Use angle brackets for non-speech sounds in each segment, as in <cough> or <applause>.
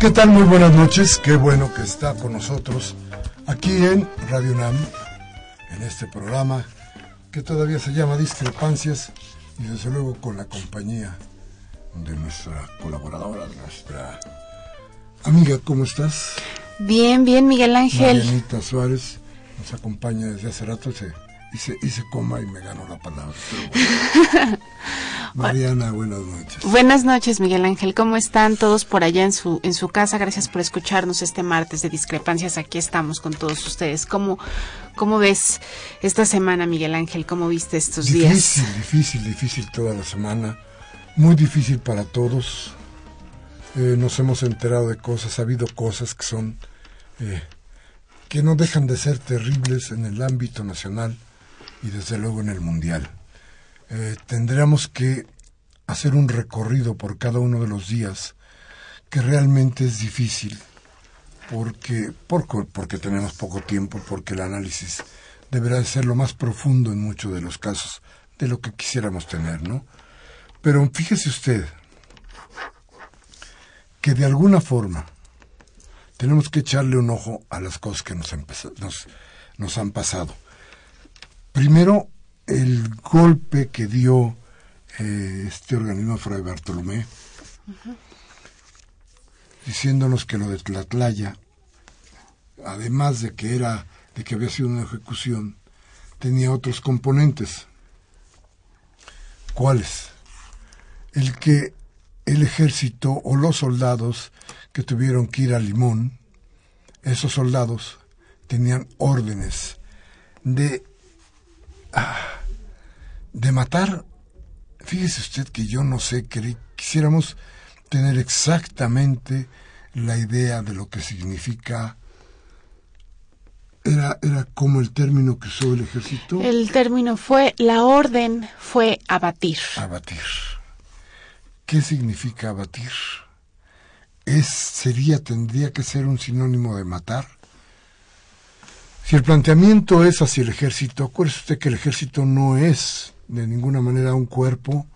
¿Qué tal? Muy buenas noches. Qué bueno que está con nosotros aquí en Radio NAM, en este programa que todavía se llama Discrepancias y desde luego con la compañía de nuestra colaboradora, nuestra amiga. ¿Cómo estás? Bien, bien, Miguel Ángel. Marianita Suárez nos acompaña desde hace rato. Se, hice, hice coma y me ganó la palabra. <laughs> Mariana, buenas noches. Buenas noches, Miguel Ángel. ¿Cómo están todos por allá en su en su casa? Gracias por escucharnos este martes de discrepancias. Aquí estamos con todos ustedes. ¿Cómo cómo ves esta semana, Miguel Ángel? ¿Cómo viste estos días? Difícil, difícil, difícil toda la semana. Muy difícil para todos. Eh, nos hemos enterado de cosas, ha habido cosas que son eh, que no dejan de ser terribles en el ámbito nacional y desde luego en el mundial. Eh, tendríamos que hacer un recorrido por cada uno de los días que realmente es difícil porque, porque tenemos poco tiempo, porque el análisis deberá ser lo más profundo en muchos de los casos de lo que quisiéramos tener, ¿no? Pero fíjese usted que de alguna forma tenemos que echarle un ojo a las cosas que nos han pasado. Primero, el golpe que dio eh, este organismo Fray Bartolomé, diciéndonos que lo de Tlatlaya, además de que era, de que había sido una ejecución, tenía otros componentes. ¿Cuáles? El que el ejército o los soldados que tuvieron que ir a Limón, esos soldados tenían órdenes de de matar, fíjese usted que yo no sé, que quisiéramos tener exactamente la idea de lo que significa era, era como el término que usó el ejército. El término fue, la orden fue abatir. Abatir. ¿Qué significa abatir? Es, sería, tendría que ser un sinónimo de matar. Si el planteamiento es hacia el ejército, acuérdese usted que el ejército no es de ninguna manera un cuerpo,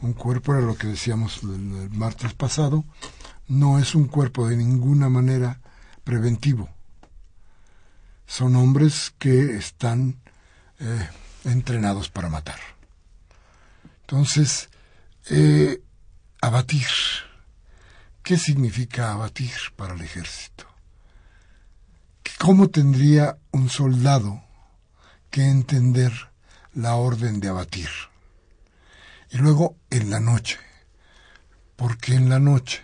un cuerpo era lo que decíamos el, martes pasado, no es un cuerpo de ninguna manera preventivo. Son hombres que están eh, entrenados para matar. Entonces, eh, abatir. ¿Qué significa abatir para el ejército? ¿Cómo tendría un soldado que entender la orden de abatir? Y luego en la noche, porque en la noche,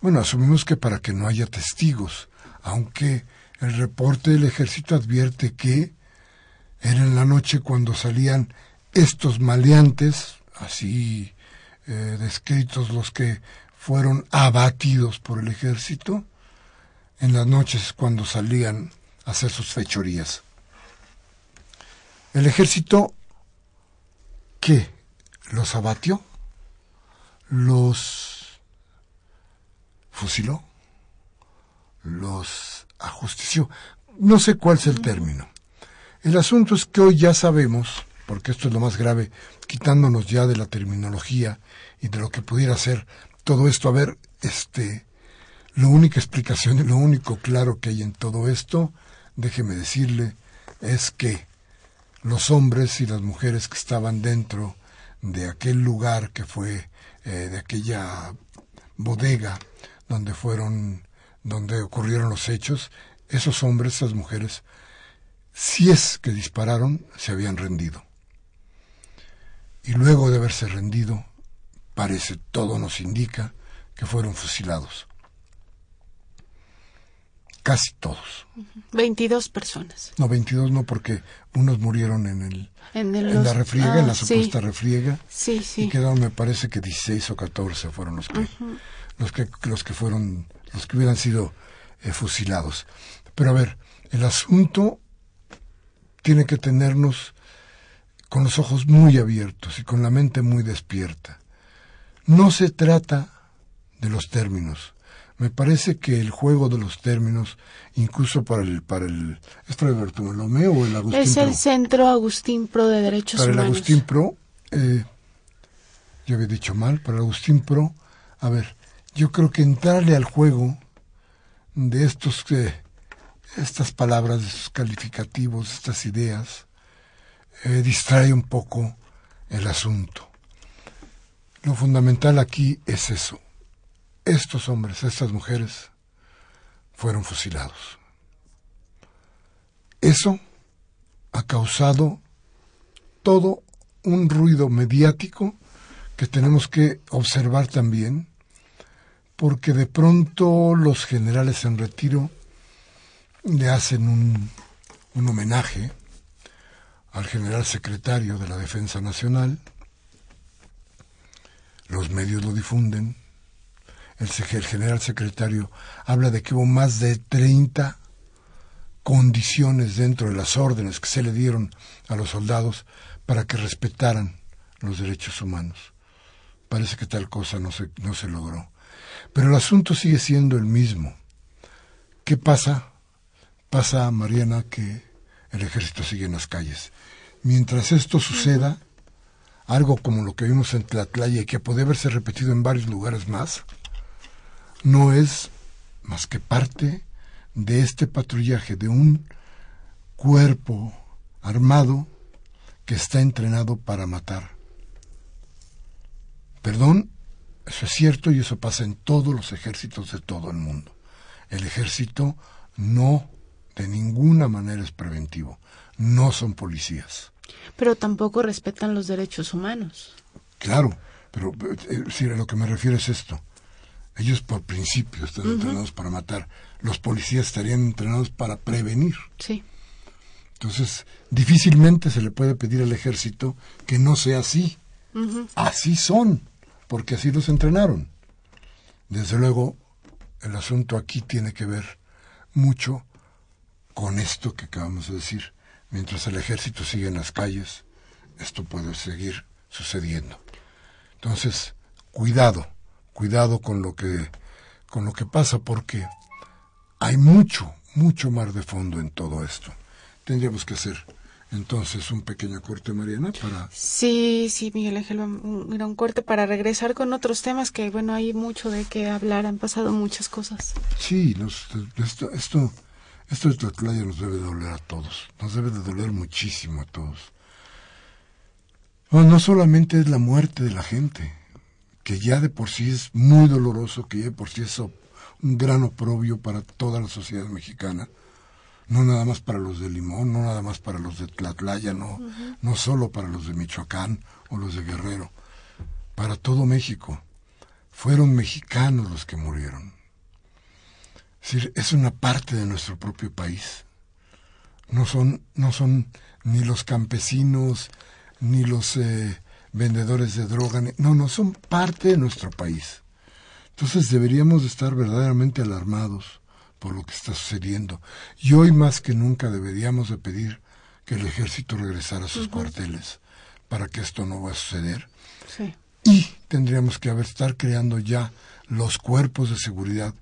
Bueno, asumimos que para que no haya testigos, aunque el reporte del ejército advierte que era en la noche cuando salían estos maleantes, así eh, descritos los que fueron abatidos por el ejército, en las noches cuando salían a hacer sus fechorías. El ejército, ¿qué? ¿Los abatió? ¿Los fusiló? ¿Los ajustició? No sé cuál es el término. El asunto es que hoy ya sabemos, porque esto es lo más grave, quitándonos ya de la terminología y de lo que pudiera ser todo esto, a ver, este, la única explicación y lo único claro que hay en todo esto, déjeme decirle, es que los hombres y las mujeres que estaban dentro de aquel lugar que fue, eh, de aquella bodega donde fueron, donde ocurrieron los hechos, esos hombres, esas mujeres, si es que dispararon, se habían rendido. Y luego de haberse rendido, parece, todo nos indica, que fueron fusilados. Casi todos. 22 personas. No, 22 no, porque unos murieron en el en, la refriega, en la ah, supuesta refriega. Sí, sí. Y quedaron, me parece que 16 o 14 fueron los que, los que, los que fueron, los que hubieran sido eh, fusilados. Pero a ver, el asunto tiene que tenernos con los ojos muy abiertos y con la mente muy despierta. No se trata de los términos. Me parece que el juego de los términos, incluso para el, para el, ¿es para el Bartolomé o el Agustín Es el Centro Agustín Pro de Derechos Humanos. Para el Agustín Pro, eh, yo había dicho mal, para el Agustín Pro, a ver, yo creo que entrarle al juego de estos que estas palabras, estos calificativos, estas ideas, eh, distrae un poco el asunto. Lo fundamental aquí es eso. Estos hombres, estas mujeres, fueron fusilados. Eso ha causado todo un ruido mediático que tenemos que observar también, porque de pronto los generales en retiro le hacen un, un homenaje al general secretario de la Defensa Nacional, los medios lo difunden, el, el general secretario habla de que hubo más de 30 condiciones dentro de las órdenes que se le dieron a los soldados para que respetaran los derechos humanos. Parece que tal cosa no se, no se logró. Pero el asunto sigue siendo el mismo. ¿Qué pasa Pasa, Mariana, que el ejército sigue en las calles. Mientras esto suceda, algo como lo que vimos en Tlatlaya y que puede haberse repetido en varios lugares más, no es más que parte de este patrullaje de un cuerpo armado que está entrenado para matar. Perdón, eso es cierto y eso pasa en todos los ejércitos de todo el mundo. El ejército no de ninguna manera es preventivo. No son policías. Pero tampoco respetan los derechos humanos. Claro, pero eh, a lo que me refiero es esto. Ellos por principio están entrenados para matar. Los policías estarían entrenados para prevenir. Sí. Entonces, difícilmente se le puede pedir al ejército que no sea así. Así son, porque así los entrenaron. Desde luego, el asunto aquí tiene que ver mucho con esto que acabamos de decir. Mientras el ejército sigue en las calles, esto puede seguir sucediendo. Entonces, cuidado, cuidado con lo que con lo que pasa porque hay mucho, mucho mar de fondo en todo esto. Tendríamos que hacer entonces un pequeño corte, Mariana, para... Sí, sí, Miguel Ángel, un corte para regresar con otros temas que, bueno, hay mucho de qué hablar, han pasado muchas cosas. Sí, esto, esto esto de Tlatlaya nos debe doler a todos, nos debe de doler muchísimo a todos. no solamente es la muerte de la gente, que ya de por sí es muy doloroso, que ya de por sí es un gran oprobio para toda la sociedad mexicana, no nada más para los de Limón, no nada más para los de Tlatlaya, no, no solo para los de Michoacán o los de Guerrero, para todo México. fueron mexicanos los que murieron. Es decir, es una parte de nuestro propio país. No son, no son ni los campesinos, ni los eh, vendedores de droga, no, no, son parte de nuestro país. Entonces deberíamos de estar verdaderamente alarmados por lo que está sucediendo. Y hoy más que nunca deberíamos de pedir que el ejército regresara a sus cuarteles para que esto no va a suceder. Y tendríamos que haber, estar creando ya los cuerpos de seguridad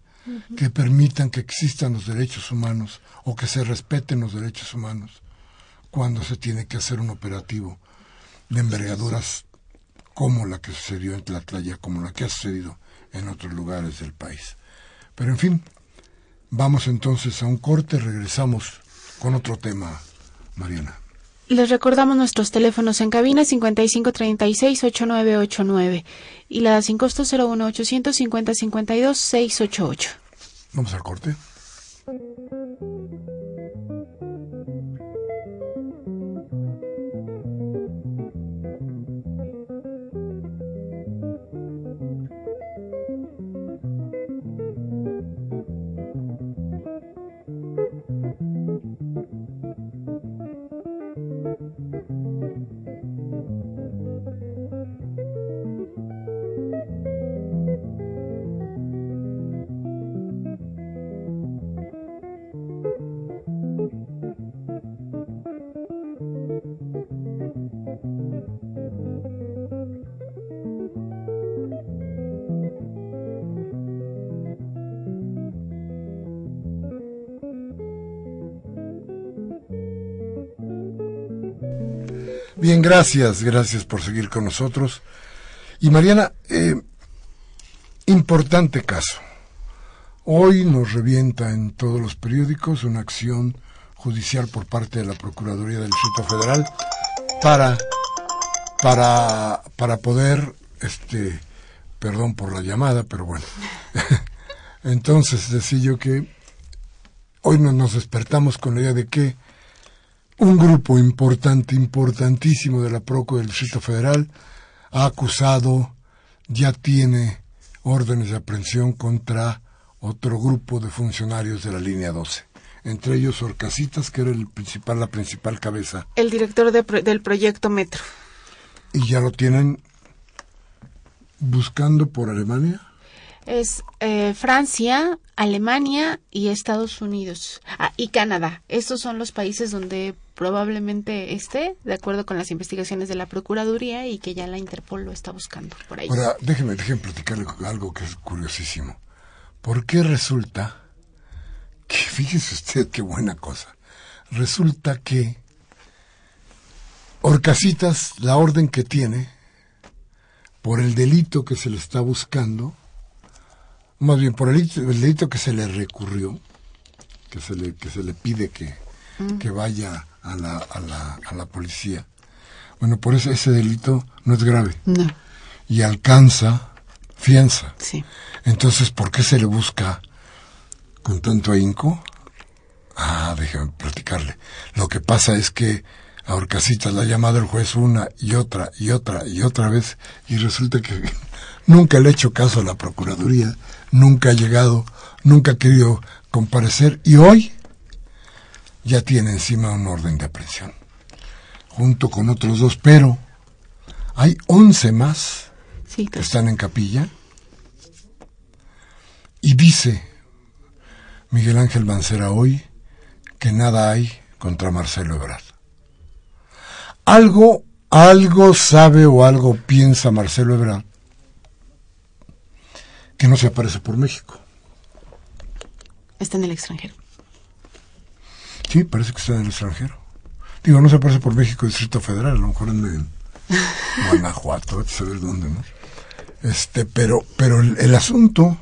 que permitan que existan los derechos humanos o que se respeten los derechos humanos cuando se tiene que hacer un operativo de envergaduras como la que sucedió en Tlatlaya, como la que ha sucedido en otros lugares del país. Pero en fin, vamos entonces a un corte, regresamos con otro tema, Mariana. Les recordamos nuestros teléfonos en cabina 5536-8989 y la sin costo 01850-52-688. Vamos al corte. Gracias, gracias por seguir con nosotros. Y Mariana, eh, importante caso. Hoy nos revienta en todos los periódicos una acción judicial por parte de la Procuraduría del Distrito Federal para, para, para poder, este, perdón por la llamada, pero bueno. <laughs> Entonces decía yo que hoy nos despertamos con la idea de que un grupo importante, importantísimo de la PROCO del Distrito Federal ha acusado, ya tiene órdenes de aprehensión contra otro grupo de funcionarios de la línea 12. Entre ellos Orcasitas, que era el principal, la principal cabeza. El director del proyecto Metro. ¿Y ya lo tienen buscando por Alemania? es eh, Francia, Alemania y Estados Unidos. Ah, y Canadá. Estos son los países donde probablemente esté, de acuerdo con las investigaciones de la Procuraduría y que ya la Interpol lo está buscando por ahí. Ahora, déjeme, déjeme platicarle algo que es curiosísimo. ¿Por qué resulta que, <laughs> fíjese usted qué buena cosa, resulta que Orcasitas, la orden que tiene, por el delito que se le está buscando, más bien por el, delito que se le recurrió, que se le, que se le pide que, mm. que vaya a la, a, la, a la policía. Bueno, por eso ese delito no es grave. No. Y alcanza fianza. Sí. Entonces, ¿por qué se le busca con tanto ahínco? Ah, déjame platicarle. Lo que pasa es que a Orcasitas la ha llamado el juez una y otra y otra y otra vez y resulta que <laughs> nunca le ha hecho caso a la Procuraduría nunca ha llegado, nunca ha querido comparecer y hoy ya tiene encima un orden de aprehensión, junto con otros dos, pero hay once más que están en capilla y dice Miguel Ángel Mancera hoy que nada hay contra Marcelo Ebrard. Algo, algo sabe o algo piensa Marcelo Ebrard que no se aparece por México. Está en el extranjero. Sí, parece que está en el extranjero. Digo, no se aparece por México, Distrito Federal, a lo mejor en, <laughs> Guanajuato, saber dónde, ¿no? Este, pero, pero el, el asunto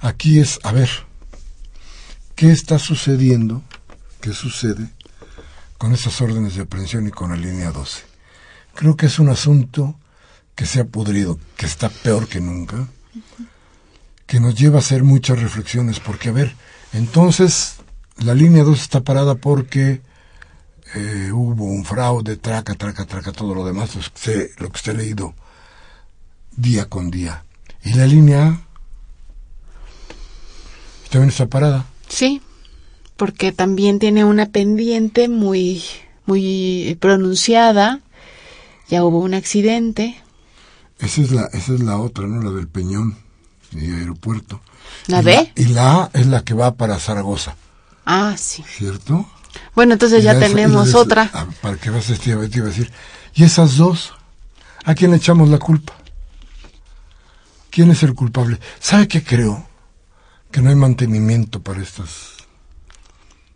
aquí es, a ver, ¿qué está sucediendo? ¿Qué sucede con esas órdenes de aprehensión y con la línea 12? Creo que es un asunto que se ha pudrido, que está peor que nunca, que nos lleva a hacer muchas reflexiones, porque a ver, entonces la línea 2 está parada porque eh, hubo un fraude, traca, traca, traca, todo lo demás, lo que, usted, lo que usted ha leído día con día. y la línea A también está parada. Sí, porque también tiene una pendiente muy, muy pronunciada. Ya hubo un accidente. Esa es la, esa es la otra, ¿no? La del Peñón y aeropuerto. ¿La y B? y la A es la que va para Zaragoza, Ah, sí. ¿cierto? Bueno, entonces Y ya esa- tenemos otra. ah, Para que vas a te iba te iba a decir. Y esas dos, ¿a quién le echamos la culpa? ¿Quién es el culpable? ¿Sabe qué creo? Que no hay mantenimiento para estas.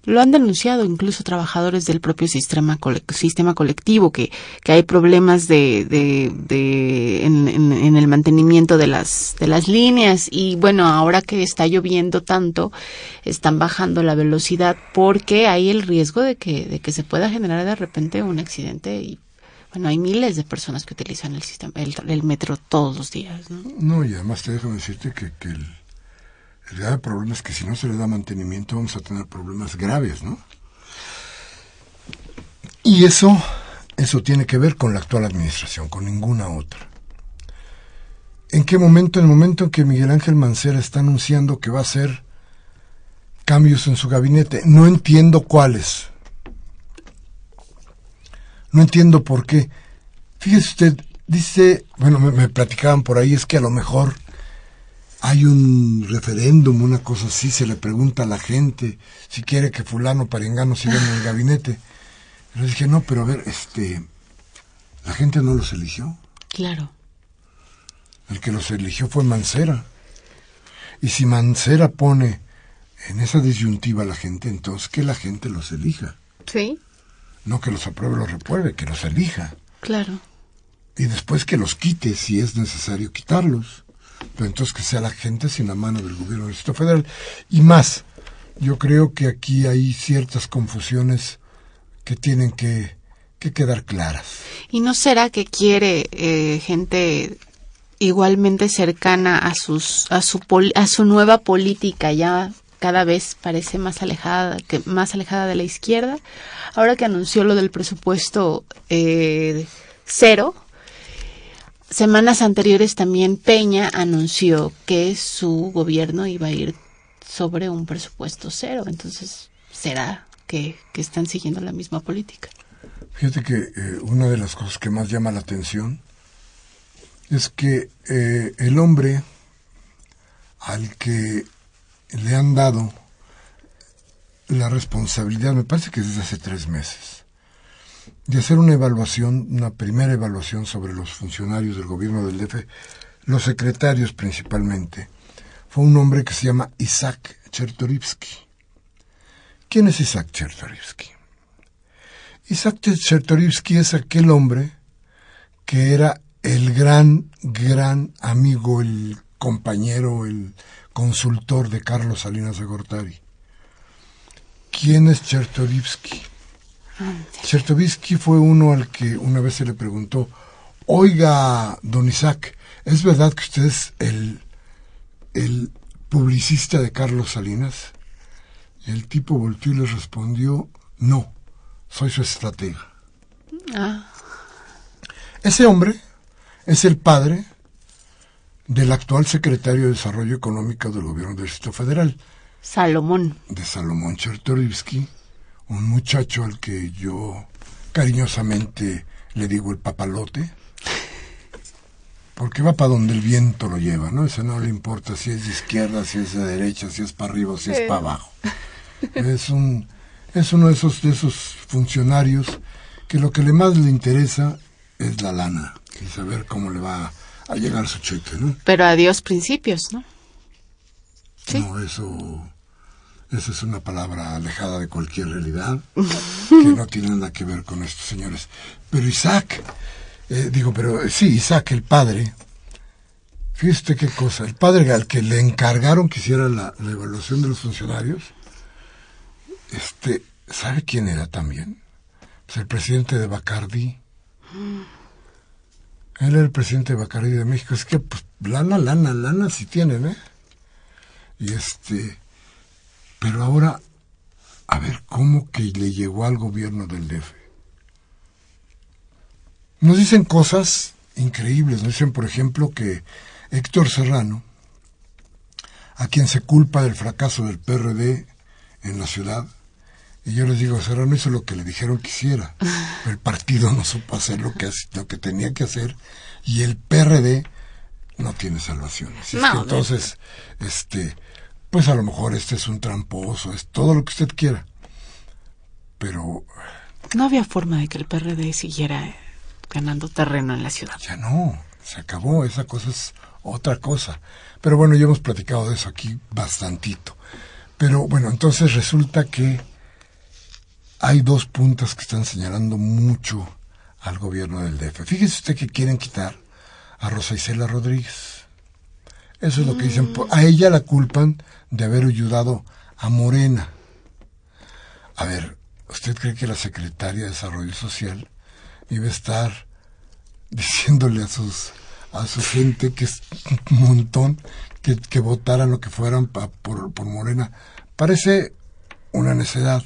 Lo han denunciado incluso trabajadores del propio sistema, sistema colectivo, que, que hay problemas de, de, en el mantenimiento de las, de las líneas. Y bueno, ahora que está lloviendo tanto, están bajando la velocidad porque hay el riesgo de que, de que se pueda generar de repente un accidente. Y bueno, hay miles de personas que utilizan el, sistema, el, el metro todos los días. ¿no? No, y además te déjame decirte que, que el, el grave problema es que si no se le da mantenimiento vamos a tener problemas graves, ¿no? Y eso, eso tiene que ver con la actual administración, con ninguna otra. ¿En qué momento? En el momento en que Miguel Ángel Mancera está anunciando que va a hacer cambios en su gabinete. No entiendo cuáles. No entiendo por qué. Fíjese usted, dice, bueno, me, me platicaban por ahí, es que a lo mejor hay un referéndum, una cosa así, se le pregunta a la gente si quiere que fulano parengano siga en el <laughs> gabinete. Yo dije, no, pero a ver, este, la gente no los eligió. Claro. El que los eligió fue Mancera. Y si Mancera pone en esa disyuntiva a la gente, entonces que la gente los elija. Sí. No que los apruebe o los repruebe, que los elija. Claro. Y después que los quite si es necesario quitarlos. Pero entonces que sea la gente sin la mano del gobierno del Federal. Y más, yo creo que aquí hay ciertas confusiones que tienen que, que quedar claras. ¿Y no será que quiere eh, gente igualmente cercana a sus a su a su nueva política ya cada vez parece más alejada que más alejada de la izquierda ahora que anunció lo del presupuesto eh, cero semanas anteriores también Peña anunció que su gobierno iba a ir sobre un presupuesto cero. Entonces será que, que están siguiendo la misma política Fíjate que eh, una de las cosas que más llama la atención es que eh, el hombre al que le han dado la responsabilidad, me parece que es desde hace tres meses, de hacer una evaluación, una primera evaluación sobre los funcionarios del gobierno del DF, los secretarios principalmente, fue un hombre que se llama Isaac Chertorivsky. ¿Quién es Isaac Chertorivsky? Isaac Chertorivsky es aquel hombre que era el gran, gran amigo, el compañero, el consultor de Carlos Salinas de Gortari. ¿Quién es Chertorivsky? Chertorivsky fue uno al que una vez se le preguntó, oiga, don Isaac, ¿es verdad que usted es el, el publicista de Carlos Salinas? Y el tipo volteó y le respondió, no, soy su estratega. ah. Ese hombre es el padre del actual secretario de Desarrollo Económico del Gobierno del Distrito Federal, Salomón. De Salomón Chertorivsky, un muchacho al que yo cariñosamente le digo el papalote, porque va para donde el viento lo lleva, ¿no? Eso no le importa si es de izquierda, si es de derecha, si es para arriba o si es para abajo. Es un es uno de esos de esos funcionarios que lo que le más le interesa es la lana y saber cómo le va a llegar su cheque, ¿no? pero adiós principios no Sí. No, eso, eso es una palabra alejada de cualquier realidad, <laughs> que no tiene nada que ver con estos señores. Pero Isaac, eh, digo, pero eh, sí, Isaac, el padre, fíjate qué cosa, el padre al que le encargaron que hiciera la, la evaluación de los funcionarios, este, ¿sabe quién era también? Pues el presidente de Bacardi. Él era el presidente de Bacardi de México. Es que, pues, lana, lana, lana si tienen, ¿eh? Y este, pero ahora, a ver, ¿cómo que le llegó al gobierno del DF? Nos dicen cosas increíbles, nos dicen, por ejemplo, que Héctor Serrano, a quien se culpa del fracaso del PRD en la ciudad, y yo les digo, Serrano hizo lo que le dijeron que hiciera. <laughs> El partido no supo hacer lo que, lo que tenía que hacer y el PRD no tiene salvación. Así es que entonces, este, pues a lo mejor este es un tramposo, es todo lo que usted quiera. Pero... No había forma de que el PRD siguiera ganando terreno en la ciudad. Ya no, se acabó, esa cosa es otra cosa. Pero bueno, ya hemos platicado de eso aquí bastantito. Pero bueno, entonces resulta que hay dos puntas que están señalando mucho al gobierno del DF. Fíjese usted que quieren quitar a Rosa Isela Rodríguez. Eso es lo que dicen. A ella la culpan de haber ayudado a Morena. A ver, ¿usted cree que la secretaria de Desarrollo Social iba a estar <laughs> diciéndole a sus a su gente que es un montón que, que votaran lo que fueran por, por Morena? Parece una necedad.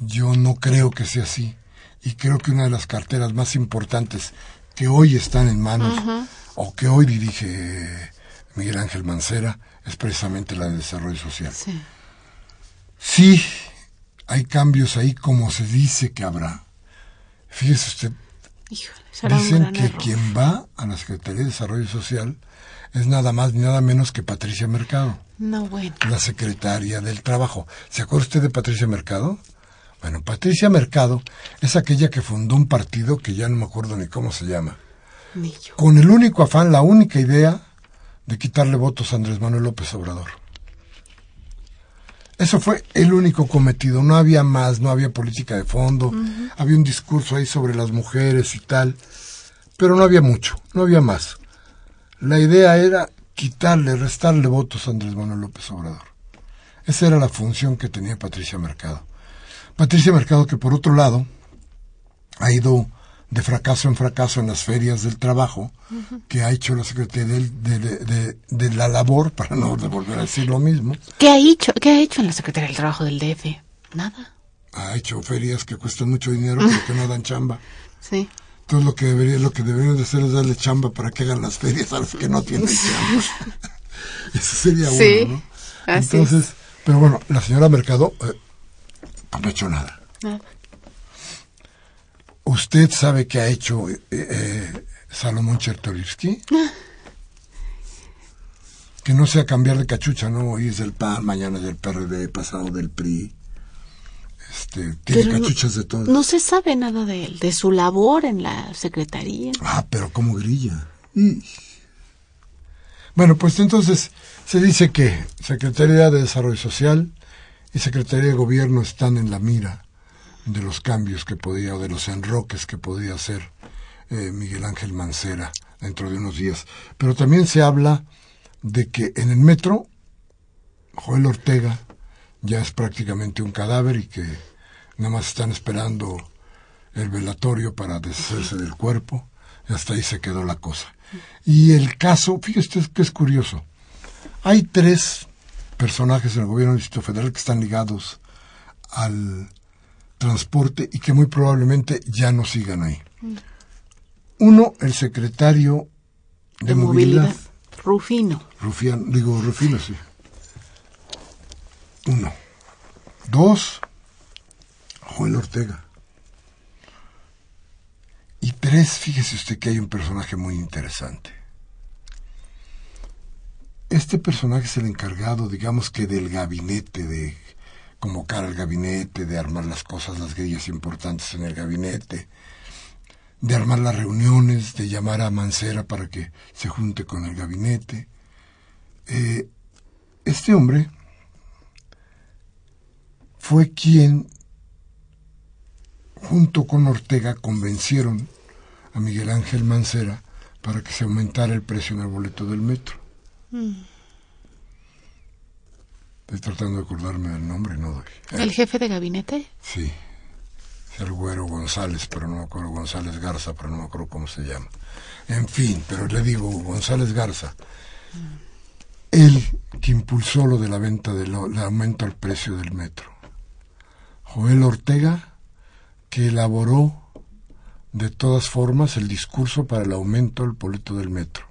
Yo no creo que sea así. Y creo que una de las carteras más importantes que hoy están en manos o que hoy dirige Miguel Ángel Mancera es precisamente la de desarrollo social. Sí. sí, hay cambios ahí como se dice que habrá. Fíjese usted, dicen que quien va a la Secretaría de Desarrollo Social es nada más ni nada menos que Patricia Mercado. No, bueno. La secretaria del Trabajo. ¿Se acuerda usted de Patricia Mercado? Bueno, Patricia Mercado es aquella que fundó un partido que ya no me acuerdo ni cómo se llama. Ni yo. Con el único afán, la única idea de quitarle votos a Andrés Manuel López Obrador. Eso fue el único cometido, no había más, no había política de fondo, había un discurso ahí sobre las mujeres y tal, pero no había mucho, no había más. La idea era quitarle, restarle votos a Andrés Manuel López Obrador. Esa era la función que tenía Patricia Mercado. Patricia Mercado, que por otro lado ha ido de fracaso en fracaso en las ferias del trabajo que ha hecho la Secretaría de, de, la Labor, para no volver a decir lo mismo. ¿Qué ha hecho, qué ha hecho en la Secretaría del Trabajo del DF? Nada. Ha hecho ferias que cuestan mucho dinero porque no dan chamba. <laughs> Sí. Entonces lo que debería, lo que deberían de hacer es darle chamba para que hagan las ferias a los que no tienen chamba. <laughs> Eso sería bueno, ¿no? Entonces, pero bueno, la señora Mercado eh, no ha hecho nada. ¿Usted sabe qué ha hecho eh, eh, Salomón Chertorivsky? <laughs> que no sea cambiar de cachucha, ¿no? Hoy es del PAN, mañana es del PRD, pasado del PRI. Este, tiene cachuchas de todo. No se sabe nada de él, de su labor en la secretaría. Ah, pero como grilla. Bueno, pues entonces se dice que Secretaría de Desarrollo Social y Secretaría de Gobierno están en la mira de los cambios que podía o de los enroques que podía hacer eh, Miguel Ángel Mancera dentro de unos días. Pero también se habla de que en el metro Joel Ortega ya es prácticamente un cadáver y que nada más están esperando el velatorio para deshacerse del cuerpo y hasta ahí se quedó la cosa. Y el caso, fíjese que es curioso, hay tres personajes en el gobierno del Distrito Federal que están ligados al transporte y que muy probablemente ya no sigan ahí. Uno, el secretario de, movilidad. Rufino. Rufiano, digo Rufino, sí. Uno. Dos, Joel Ortega. Y tres, fíjese usted que hay un personaje muy interesante. Este personaje es el encargado, digamos que del gabinete, de convocar al gabinete, de armar las cosas, las grillas importantes en el gabinete, de armar las reuniones, de llamar a Mancera para que se junte con el gabinete. Eh, este hombre fue quien, junto con Ortega, convencieron a Miguel Ángel Mancera para que se aumentara el precio en el boleto del metro. Mm. Estoy tratando de acordarme del nombre, no doy. ¿El jefe de gabinete? Sí. Es el güero González, pero no me acuerdo González Garza, pero no me acuerdo cómo se llama. En fin, pero le digo González Garza. Él que impulsó lo de la venta del aumento al precio del metro. Joel Ortega, que elaboró de todas formas el discurso para el aumento al boleto del metro.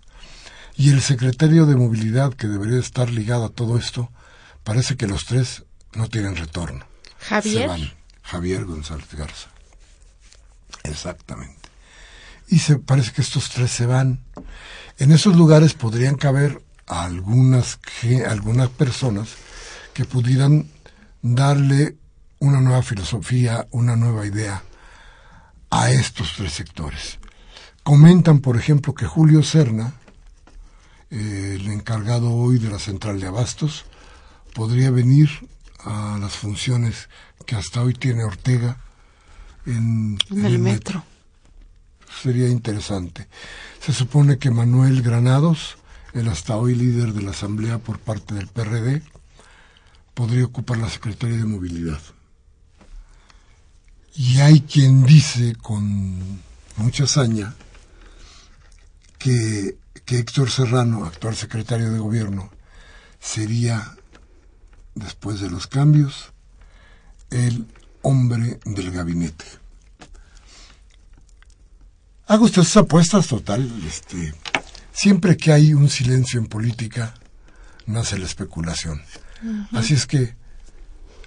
Y el secretario de movilidad, que debería estar ligado a todo esto, parece que los tres no tienen retorno. Javier. Javier González Garza. Exactamente. Y se parece que estos tres se van. En esos lugares podrían caber algunas, algunas personas que pudieran darle una nueva filosofía, una nueva idea a estos tres sectores. Comentan, por ejemplo, que Julio Serna, eh, el encargado hoy de la central de abastos, podría venir a las funciones que hasta hoy tiene Ortega en, el, metro. Sería interesante. Se supone que Manuel Granados, el hasta hoy líder de la Asamblea por parte del PRD, podría ocupar la Secretaría de Movilidad. Y hay quien dice con mucha hazaña que, que Héctor Serrano, actual secretario de gobierno, sería, después de los cambios, el hombre del gabinete. Hago usted sus apuestas, total. Este, siempre que hay un silencio en política, nace la especulación. Así es que,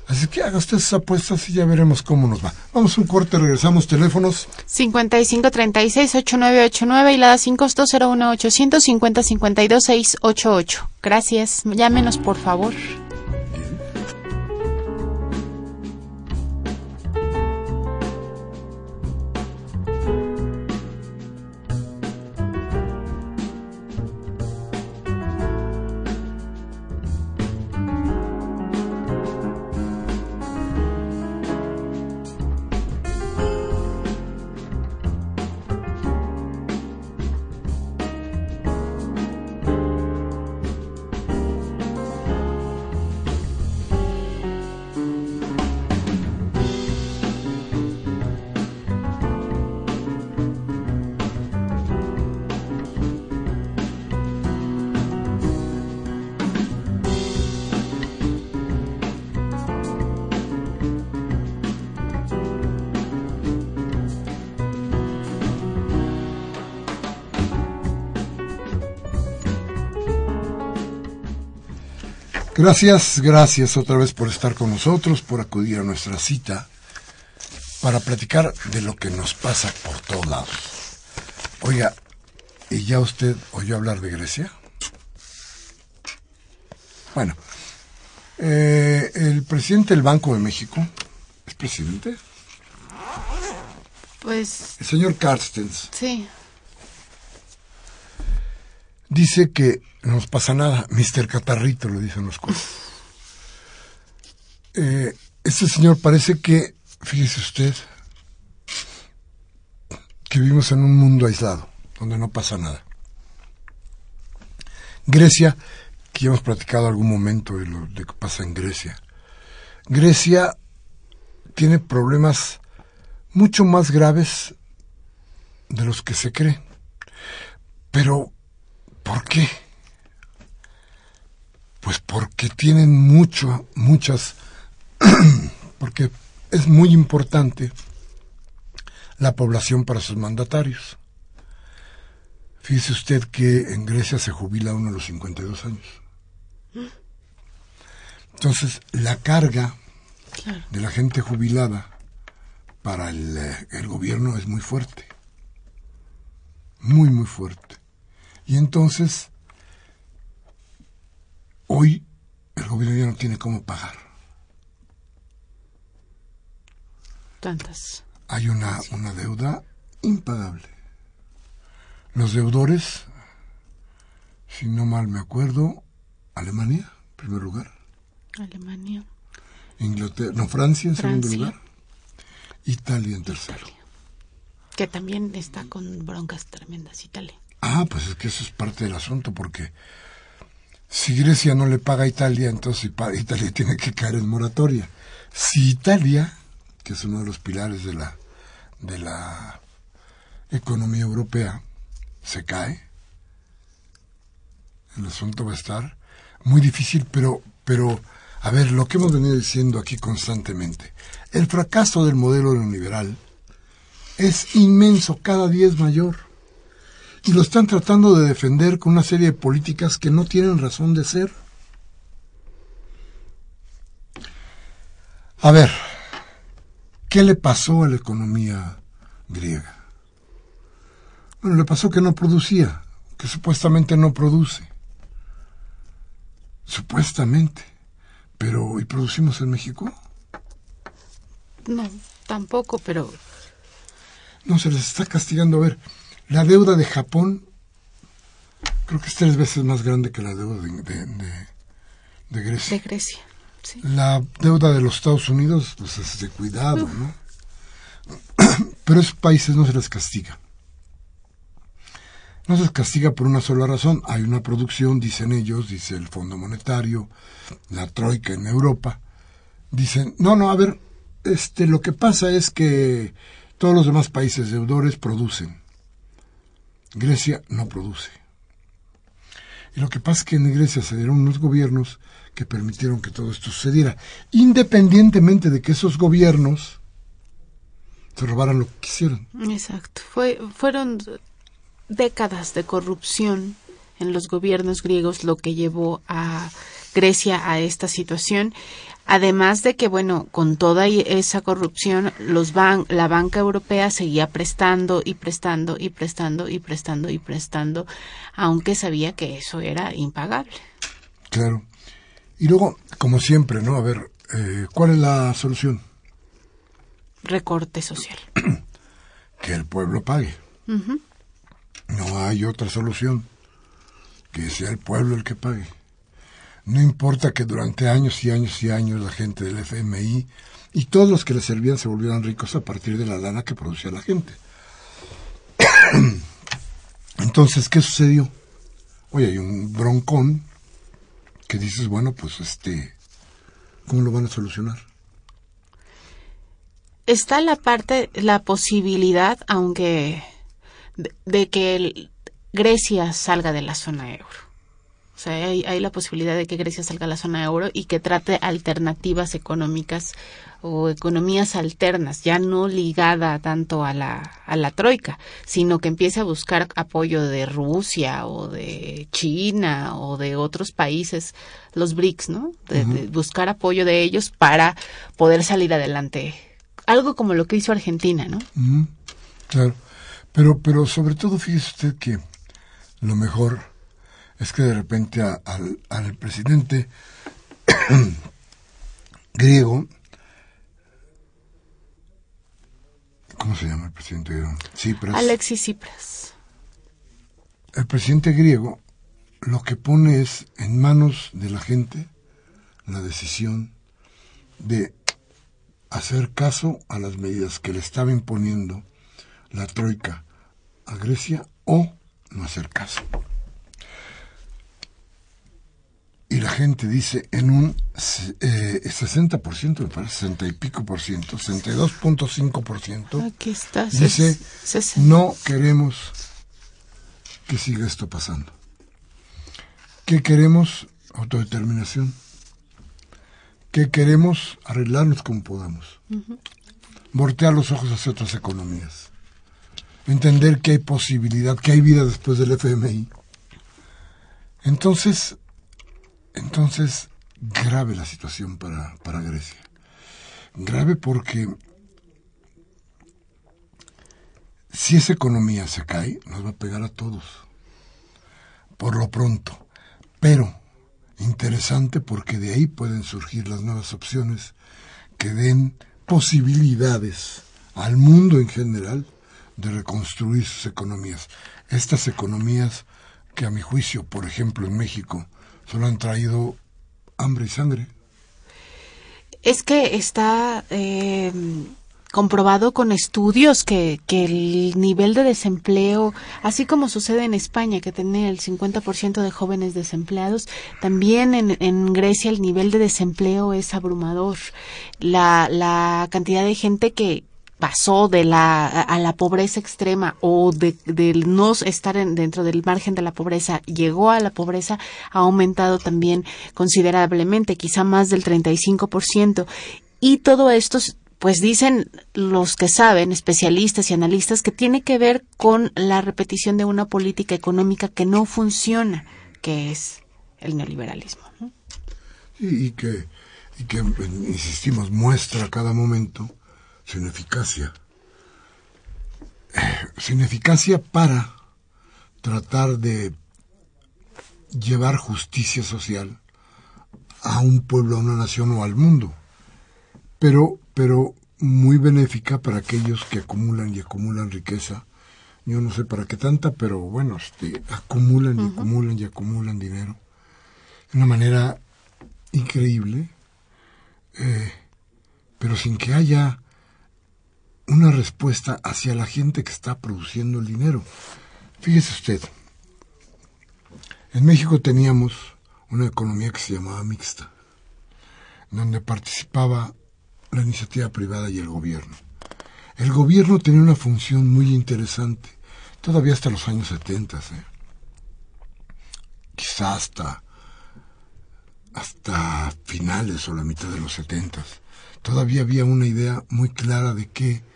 así que haga usted sus apuestas y ya veremos cómo nos va. Vamos a un corte, regresamos teléfonos. 5536-8989 y la da sin costo 01800 50 52 688. Gracias. Llámenos, por favor. Gracias, gracias otra vez por estar con nosotros, por acudir a nuestra cita para platicar de lo que nos pasa por todos lados. Oiga, ¿y ya usted oyó hablar de Grecia? Bueno, eh, el presidente del Banco de México, ¿es presidente? Pues... El señor Carstens. Sí. Dice que no nos pasa nada, Mr. Catarrito, lo dicen los cuerpos. <laughs> Eh, este señor parece que, fíjese usted, que vivimos en un mundo aislado, donde no pasa nada. Grecia, que ya hemos platicado algún momento de lo de que pasa en Grecia. Grecia tiene problemas mucho más graves de los que se cree. Pero ¿Por qué? Pues porque tienen mucho, muchas, <clears throat> porque es muy importante la población para sus mandatarios. Fíjese usted que en Grecia se jubila uno a los 52 años. Entonces, la carga de la gente jubilada para el, eh, el gobierno es muy fuerte. Muy, muy fuerte. Y entonces, hoy el gobierno ya no tiene cómo pagar. Tantas. Hay una, una deuda impagable. Los deudores, si no mal me acuerdo, Alemania, en primer lugar. Alemania. Inglaterra, no, Francia en segundo lugar. Italia en tercero. Que también está con broncas tremendas, Italia. Ah, pues es que eso es parte del asunto, porque si Grecia no le paga a Italia, entonces Italia <laughs> tiene que caer en moratoria. Si Italia, que es uno de los pilares de la, de la economía europea, se cae, el asunto va a estar muy difícil, pero, pero, a ver, lo que hemos venido diciendo aquí constantemente, el fracaso del modelo neoliberal es inmenso, cada día es mayor y lo están tratando de defender con una serie de políticas que no tienen razón de ser. A ver, ¿qué le pasó a la economía griega? Bueno, le pasó que no producía, que supuestamente no produce. Supuestamente. Pero, ¿y producimos en México? No, tampoco, pero... No, se les está castigando. A ver, la deuda de Japón creo que es tres veces más grande que la deuda de, de, Grecia. De Grecia, sí. La deuda de los Estados Unidos, pues es de cuidado, ¿no? <clears throat> Pero esos países no se les castiga. No se les castiga por una sola razón. Hay una producción, dicen ellos, dice el Fondo Monetario, la Troika en Europa. Dicen, no, no, a ver, este, lo que pasa es que todos los demás países deudores producen. Grecia no produce. Y lo que pasa es que en Grecia se dieron unos gobiernos que permitieron que todo esto sucediera, independientemente de que esos gobiernos se robaran lo que quisieran. Exacto. Fue, fueron décadas de corrupción en los gobiernos griegos lo que llevó a Grecia a esta situación Además de que, bueno, con toda esa corrupción, los ban la banca europea seguía prestando y prestando y prestando y prestando y prestando, aunque sabía que eso era impagable. Claro. Y luego, como siempre, ¿no? A ver, eh, ¿cuál es la solución? Recorte social. <clears throat> que el pueblo pague. No hay otra solución. Que sea el pueblo el que pague. No importa que durante años y años y años la gente del FMI y todos los que le servían se volvieran ricos a partir de la lana que producía la gente. <coughs> Entonces, ¿qué sucedió? Oye, hay un broncón que dices, bueno, pues este, ¿cómo lo van a solucionar? Está la parte, la posibilidad, aunque, de, que Grecia salga de la zona euro. O sea, hay, la posibilidad de que Grecia salga a la zona euro y que trate alternativas económicas o economías alternas, ya no ligada tanto a la, a la troika, sino que empiece a buscar apoyo de Rusia o de China o de otros países, los BRICS, ¿no? De, buscar apoyo de ellos para poder salir adelante. Algo como lo que hizo Argentina, ¿no? Claro. Pero, pero sobre todo, fíjese usted que lo mejor es que de repente al, presidente <clears throat> griego, ¿cómo se llama el presidente griego? Cipras. Alexis Tsipras. El presidente griego lo que pone es en manos de la gente la decisión de hacer caso a las medidas que le estaba imponiendo la troika a Grecia o no hacer caso y la gente dice en un eh, 60%, me parece, 60 y pico por ciento, 62.5 por ciento, Aquí está, dice no queremos que siga esto pasando. ¿Qué queremos? Autodeterminación. ¿Qué queremos? Arreglarnos como podamos. Voltear los ojos hacia otras economías. Entender que hay posibilidad, que hay vida después del FMI. Entonces, entonces, grave la situación para, para Grecia. Grave porque si esa economía se cae, nos va a pegar a todos. Por lo pronto. Pero interesante porque de ahí pueden surgir las nuevas opciones que den posibilidades al mundo en general de reconstruir sus economías. Estas economías que a mi juicio, por ejemplo, en México, solo han traído hambre y sangre. Es que está eh, comprobado con estudios que, que, el nivel de desempleo, así como sucede en España, que tiene el 50% de jóvenes desempleados, también en, en, Grecia el nivel de desempleo es abrumador. La, la cantidad de gente que, pasó de la a la pobreza extrema o de, no estar dentro del margen de la pobreza llegó a la pobreza ha aumentado también considerablemente, quizá más del 35%. Y todo esto pues dicen los que saben, especialistas y analistas, que tiene que ver con la repetición de una política económica que no funciona, que es el neoliberalismo. y que, y que, insistimos, muestra a cada momento su ineficacia. Su ineficacia para tratar de llevar justicia social a un pueblo, a una nación o al mundo. Pero, pero muy benéfica para aquellos que acumulan y acumulan riqueza. Yo no sé para qué tanta, pero bueno, este, acumulan y acumulan y acumulan dinero. De una manera increíble, eh, pero sin que haya una respuesta hacia la gente que está produciendo el dinero. Fíjese usted, en México teníamos una economía que se llamaba mixta, donde participaba la iniciativa privada y el gobierno. El gobierno tenía una función muy interesante, todavía hasta los años 70, ¿eh? quizá hasta, hasta finales o la mitad de los 70. Todavía había una idea muy clara de que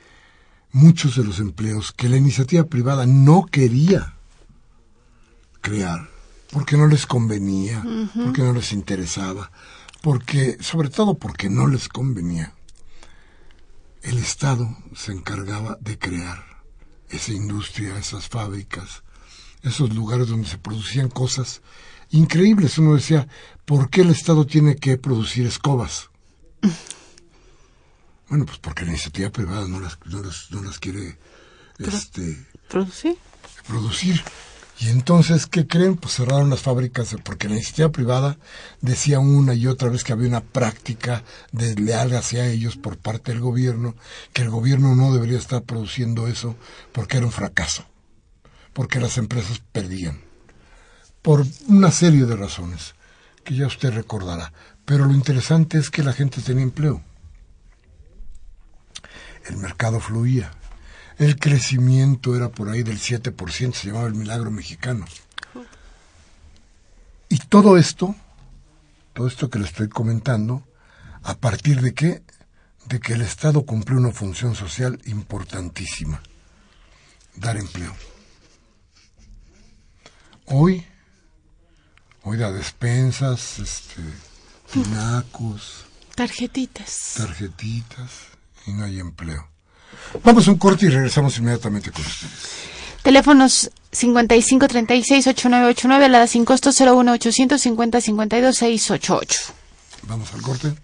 muchos de los empleos que la iniciativa privada no quería crear, porque no les convenía, porque no les interesaba, porque, sobre todo porque no les convenía, el Estado se encargaba de crear esa industria, esas fábricas, esos lugares donde se producían cosas increíbles. Uno decía, ¿por qué el Estado tiene que producir escobas? <laughs> Bueno, pues porque la iniciativa privada no las, no las, no las quiere este, producir. producir. Y entonces, ¿qué creen? Pues cerraron las fábricas porque la iniciativa privada decía una y otra vez que había una práctica desleal hacia ellos por parte del gobierno, que el gobierno no debería estar produciendo eso porque era un fracaso, porque las empresas perdían, por una serie de razones que ya usted recordará. Pero lo interesante es que la gente tenía empleo. El mercado fluía el crecimiento era por ahí del 7%, se llamaba el milagro mexicano. Y todo esto, todo esto que le estoy comentando, ¿a partir de qué? De que el Estado cumplió una función social importantísima, dar empleo. Hoy, hoy da despensas, este, pinacos, tarjetitas, tarjetitas, y no hay empleo. Vamos a un corte y regresamos inmediatamente con ustedes. Teléfonos 5536-8989, alada sin costo 01850-52-688. Vamos al corte.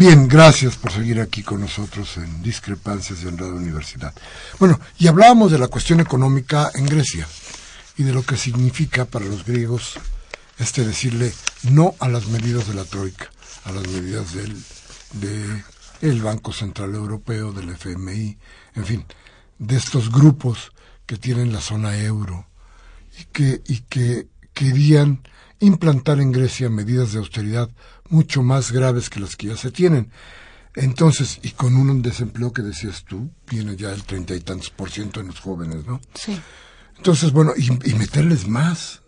Bien, gracias por seguir aquí con nosotros en Discrepancias de Radio Universidad. Bueno, y hablábamos de la cuestión económica en Grecia y de lo que significa para los griegos este decirle no a las medidas de la Troika, a las medidas del de Banco Central Europeo, del FMI, en fin, de estos grupos que tienen la zona euro y que, y que querían implantar en Grecia medidas de austeridad mucho más graves que las que ya se tienen. Entonces, y con un desempleo que decías tú, viene ya el treinta y tantos por ciento en los jóvenes, ¿no? Sí. Entonces, bueno, y, meterles más,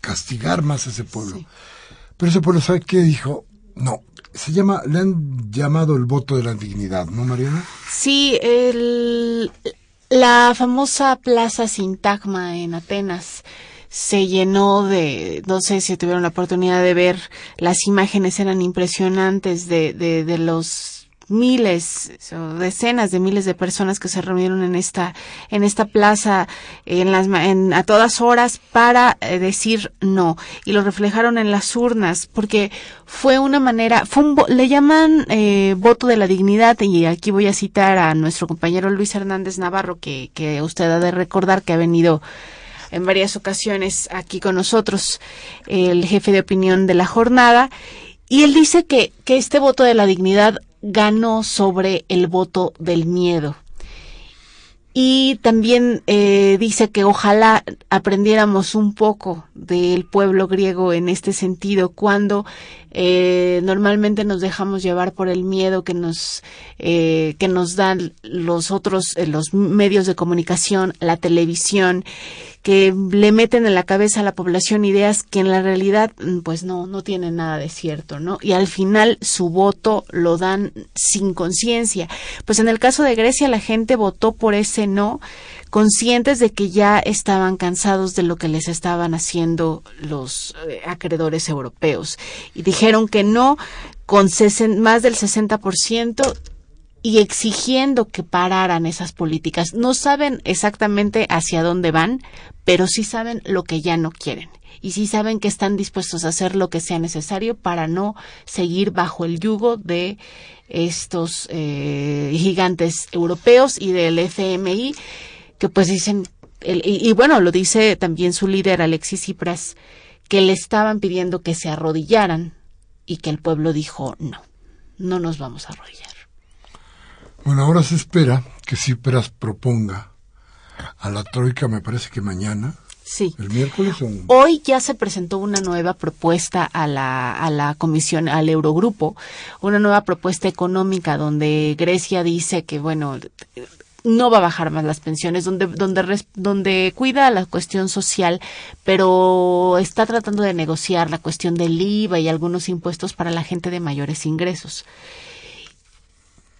castigar más a ese pueblo. Pero ese pueblo, ¿sabe qué dijo? No, se llama, le han llamado el voto de la dignidad, ¿no, Mariana? Sí, el, la famosa Plaza Sintagma en Atenas se llenó de, no sé si tuvieron la oportunidad de ver, las imágenes eran impresionantes de, de, de los miles o decenas de miles de personas que se reunieron en esta en esta plaza en las en, a todas horas para eh, decir no. Y lo reflejaron en las urnas porque fue una manera fue un, le llaman eh, voto de la dignidad y aquí voy a citar a nuestro compañero Luis Hernández Navarro que que usted ha de recordar que ha venido en varias ocasiones aquí con nosotros, el jefe de opinión de la jornada, y él dice que, que este voto de la dignidad ganó sobre el voto del miedo. Y también eh, dice que ojalá aprendiéramos un poco del pueblo griego en este sentido, cuando eh, normalmente nos dejamos llevar por el miedo que nos eh, que nos dan los otros eh, los medios de comunicación, la televisión, que le meten en la cabeza a la población ideas que en la realidad mm, pues no no tienen nada de cierto, ¿no? Y al final su voto lo dan sin conciencia. Pues en el caso de Grecia la gente votó por ese no conscientes de que ya estaban cansados de lo que les estaban haciendo los eh, acreedores europeos. Y dijeron que no con más del 60% y exigiendo que pararan esas políticas. No saben exactamente hacia dónde van, pero sí saben lo que ya no quieren. Y sí saben que están dispuestos a hacer lo que sea necesario para no seguir bajo el yugo de estos eh, gigantes europeos y del FMI que pues dicen, y, bueno, lo dice también su líder Alexis Tsipras, que le estaban pidiendo que se arrodillaran y que el pueblo dijo no, no nos vamos a arrodillar. Bueno, ahora se espera que Tsipras proponga a la Troika, me parece que mañana. Sí. El miércoles. Hoy ya se presentó una nueva propuesta a la, a la comisión, al Eurogrupo, una nueva propuesta económica donde Grecia dice que, bueno, no va a bajar más las pensiones, donde, donde, donde cuida la cuestión social, pero está tratando de negociar la cuestión del IVA y algunos impuestos para la gente de mayores ingresos.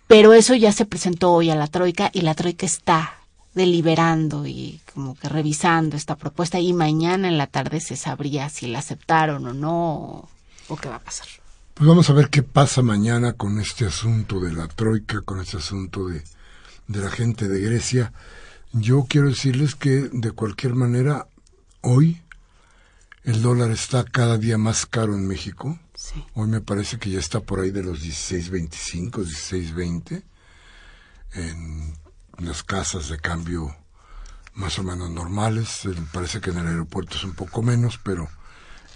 Pero eso ya se presentó hoy a la Troika y la Troika está deliberando y como que revisando esta propuesta y mañana en la tarde se sabría si la aceptaron o no o qué va a pasar. Pues vamos a ver qué pasa mañana con este asunto de la Troika, con este asunto de de la gente de Grecia, yo quiero decirles que de cualquier manera hoy el dólar está cada día más caro en México. Hoy me parece que ya está por ahí de los 16.25, 16.20 en las casas de cambio más o menos normales. Parece que en el aeropuerto es un poco menos, pero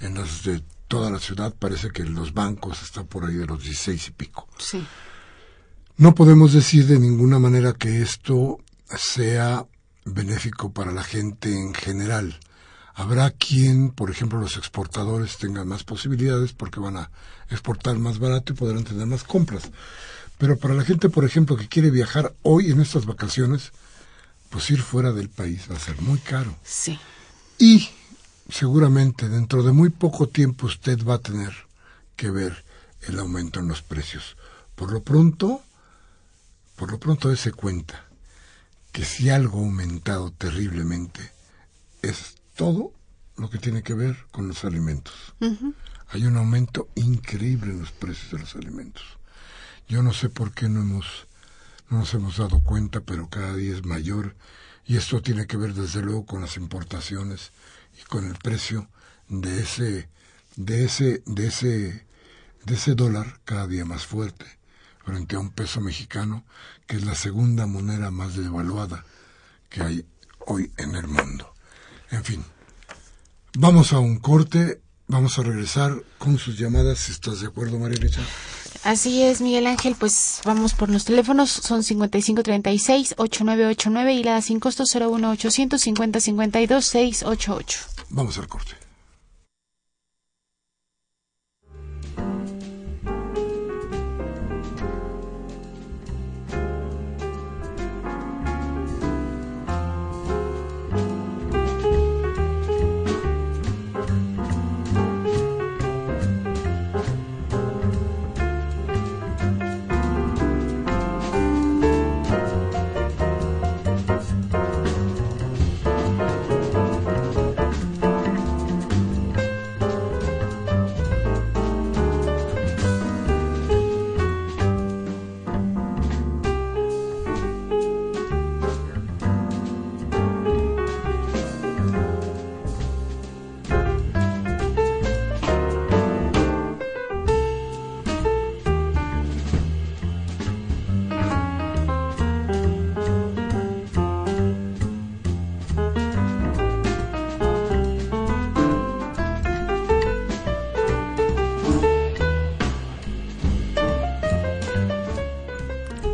en las de toda la ciudad parece que los bancos están por ahí de los 16 y pico. Sí. No podemos decir de ninguna manera que esto sea benéfico para la gente en general. Habrá quien, por ejemplo, los exportadores tengan más posibilidades porque van a exportar más barato y podrán tener más compras. Pero para la gente, por ejemplo, que quiere viajar hoy en estas vacaciones, pues ir fuera del país va a ser muy caro. Sí. Y seguramente dentro de muy poco tiempo usted va a tener que ver el aumento en los precios. Por lo pronto, por lo pronto dése cuenta que si algo ha aumentado terriblemente es todo lo que tiene que ver con los alimentos. Hay un aumento increíble en los precios de los alimentos. Yo no sé por qué no hemos no nos hemos dado cuenta, pero cada día es mayor y esto tiene que ver desde luego con las importaciones y con el precio de ese de ese de ese de ese dólar cada día más fuerte frente a un peso mexicano, que es la segunda moneda más devaluada que hay hoy en el mundo. En fin, vamos a un corte, vamos a regresar con sus llamadas, si estás de acuerdo, María Luisa. Así es, Miguel Ángel, pues vamos por los teléfonos, son 5536-8989 y la sin costo 01800 5052 688. Vamos al corte.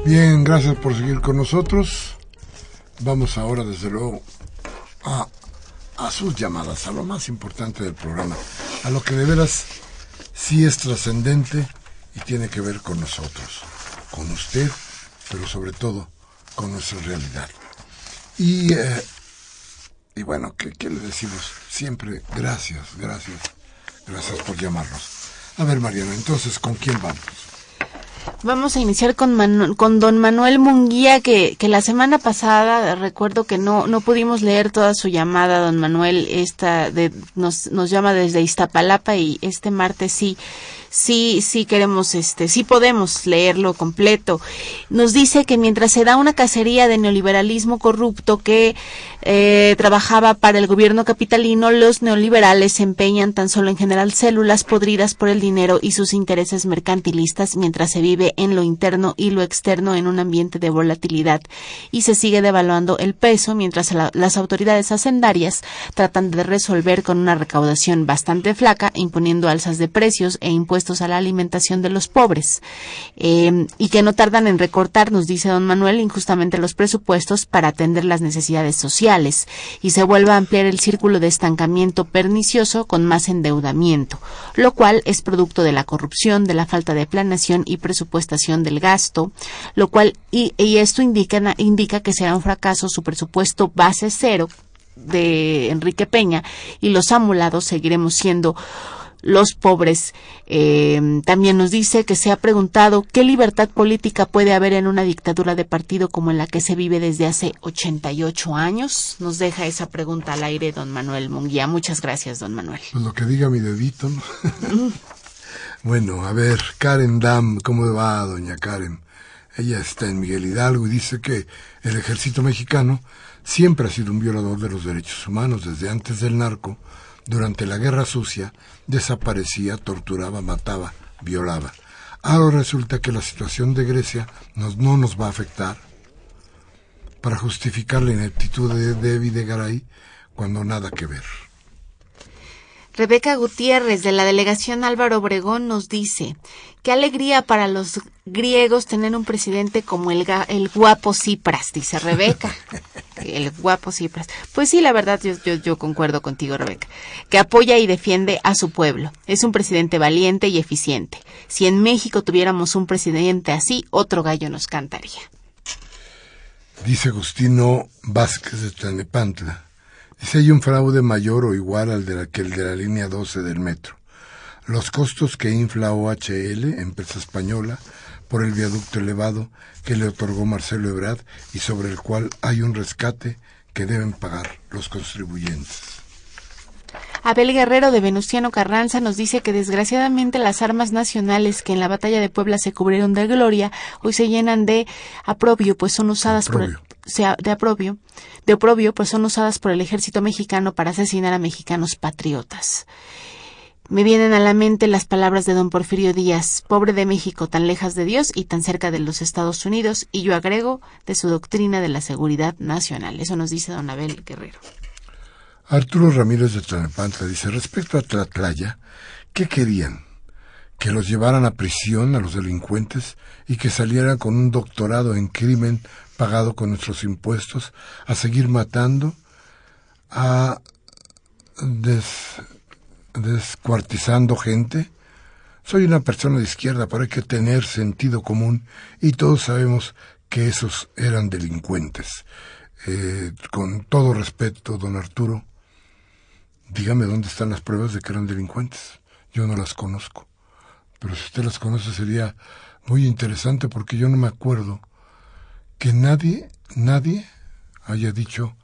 Bien, gracias por seguir con nosotros. vamos ahora desde luego a, sus llamadas, a lo más importante del programa, a lo que de veras sí es trascendente y tiene que ver con nosotros, con usted, pero sobre todo con nuestra realidad. Y, eh, y bueno, ¿qué, ¿qué, le decimos? Siempre gracias, gracias, gracias por llamarnos. A ver, Mariana, entonces, ¿con quién vamos? Vamos a iniciar con, con don Manuel Munguía, que, que la semana pasada recuerdo que no, no pudimos leer toda su llamada, don Manuel, esta de, nos, nos llama desde Iztapalapa y este martes sí sí, sí queremos, este, sí podemos leerlo completo. Nos dice que mientras se da una cacería de neoliberalismo corrupto que eh, trabajaba para el gobierno capitalino, los neoliberales empeñan tan solo en generar células podridas por el dinero y sus intereses mercantilistas mientras se vive en lo interno y lo externo en un ambiente de volatilidad y se sigue devaluando el peso mientras las autoridades hacendarias tratan de resolver con una recaudación bastante flaca, imponiendo alzas de precios e impuestos a la alimentación de los pobres. Eh, y que no tardan en recortar, nos dice don Manuel, injustamente los presupuestos para atender las necesidades sociales y se vuelve a ampliar el círculo de estancamiento pernicioso con más endeudamiento, lo cual es producto de la corrupción, de la falta de planeación y presupuestación del gasto, lo cual y, y esto indica, indica que será un fracaso su presupuesto base cero de Enrique Peña y los amulados seguiremos siendo los pobres. Eh, también nos dice que se ha preguntado qué libertad política puede haber en una dictadura de partido como en la que se vive desde hace 88 años. Nos deja esa pregunta al aire don Manuel Munguía. Muchas gracias, don Manuel. Pues lo que diga mi dedito. <laughs> bueno, a ver, Karen Dam, ¿cómo va, doña Karen? Ella está en Miguel Hidalgo y dice que el ejército mexicano siempre ha sido un violador de los derechos humanos desde antes del narco durante la guerra sucia desaparecía, torturaba, mataba, violaba. Ahora resulta que la situación de Grecia nos, no nos va a afectar para justificar la ineptitud de David de Garay cuando nada que ver. Rebeca Gutiérrez de la delegación Álvaro Obregón nos dice, qué alegría para los griegos tener un presidente como el, el guapo Cipras, dice Rebeca. <laughs> el guapo Cipras. Pues sí, la verdad, yo, yo, yo concuerdo contigo, Rebeca, que apoya y defiende a su pueblo. Es un presidente valiente y eficiente. Si en México tuviéramos un presidente así, otro gallo nos cantaría. Dice Agustino Vázquez de Tlanepantla si hay un fraude mayor o igual al de la, que el de la línea 12 del metro. Los costos que infla OHL, empresa española, por el viaducto elevado que le otorgó Marcelo Ebrard y sobre el cual hay un rescate que deben pagar los contribuyentes. Abel Guerrero de Venustiano Carranza nos dice que desgraciadamente las armas nacionales que en la batalla de Puebla se cubrieron de gloria hoy se llenan de aprobio, pues son usadas por el, sea, de aprobio, de oprobio, pues son usadas por el ejército mexicano para asesinar a mexicanos patriotas. Me vienen a la mente las palabras de don Porfirio Díaz, pobre de México, tan lejas de Dios y tan cerca de los Estados Unidos, y yo agrego de su doctrina de la seguridad nacional. Eso nos dice don Abel Guerrero. Arturo Ramírez de Tlanepantla dice, respecto a Tlatlaya, ¿qué querían? ¿Que los llevaran a prisión a los delincuentes y que salieran con un doctorado en crimen pagado con nuestros impuestos, a seguir matando, a descuartizando gente. Soy una persona de izquierda, pero hay que tener sentido común y todos sabemos que esos eran delincuentes. Eh, con todo respeto, don Arturo, dígame dónde están las pruebas de que eran delincuentes. Yo no las conozco. Pero si usted las conoce sería muy interesante porque yo no me acuerdo que nadie, nadie haya dicho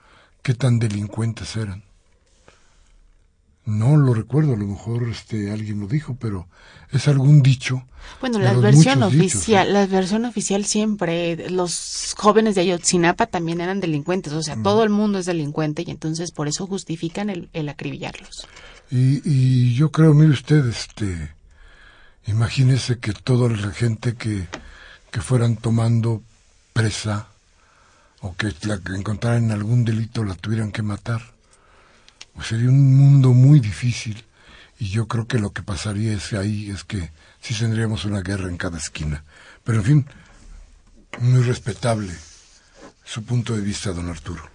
qué tan delincuentes eran. No lo recuerdo, a lo mejor este alguien lo dijo, pero es algún dicho. Bueno, la versión oficial, ¿eh? la versión oficial siempre, los jóvenes de Ayotzinapa también eran delincuentes, o sea, todo el mundo es delincuente y entonces por eso justifican el, el acribillarlos. Y, y yo creo, mire usted, este, imagínese que toda la gente que, que fueran tomando presa o que la que encontraran en algún delito la tuvieran que matar. Pues sería un mundo muy difícil y yo creo que lo que pasaría es ahí es que sí tendríamos una guerra en cada esquina. Pero en fin, muy respetable su punto de vista, don Arturo.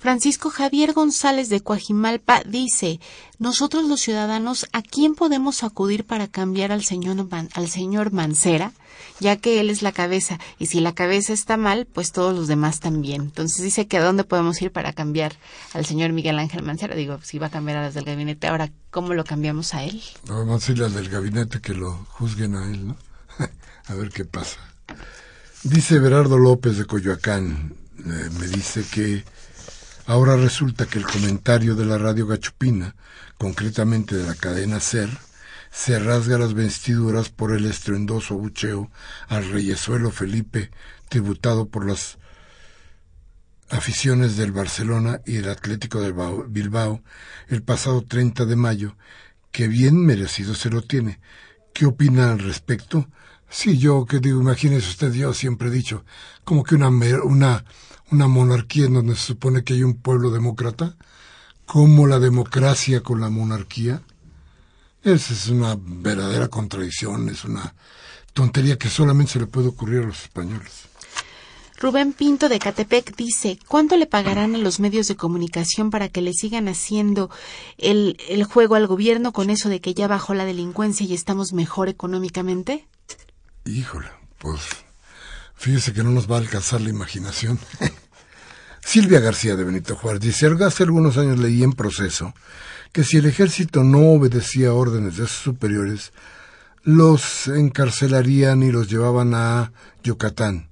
Francisco Javier González de Coajimalpa dice, nosotros los ciudadanos, ¿a quién podemos acudir para cambiar al señor, al señor Mancera? Ya que él es la cabeza, y si la cabeza está mal, pues todos los demás también. Entonces dice que a dónde podemos ir para cambiar al señor Miguel Ángel Mancera. Digo, si va a cambiar a las del gabinete, ahora, ¿cómo lo cambiamos a él? Vamos a ir las del gabinete que lo juzguen a él, ¿no? <laughs> a ver qué pasa. Dice Berardo López de Coyoacán, eh, me dice que Ahora resulta que el comentario de la radio Gachupina, concretamente de la cadena Ser, se rasga las vestiduras por el estruendoso bucheo al reyesuelo Felipe, tributado por las aficiones del Barcelona y el Atlético de Bilbao el pasado 30 de mayo, que bien merecido se lo tiene. ¿Qué opina al respecto? Sí, yo que digo, imagínese usted, yo siempre he dicho, como que una, una una monarquía en donde se supone que hay un pueblo demócrata, como la democracia con la monarquía. Esa es una verdadera contradicción, es una tontería que solamente se le puede ocurrir a los españoles. Rubén Pinto de Catepec dice, ¿cuánto le pagarán a los medios de comunicación para que le sigan haciendo el, el juego al gobierno con eso de que ya bajó la delincuencia y estamos mejor económicamente? Híjole, pues fíjese que no nos va a alcanzar la imaginación. <laughs> Silvia García de Benito Juárez dice, hace algunos años leí en proceso que si el ejército no obedecía órdenes de sus superiores, los encarcelarían y los llevaban a Yucatán.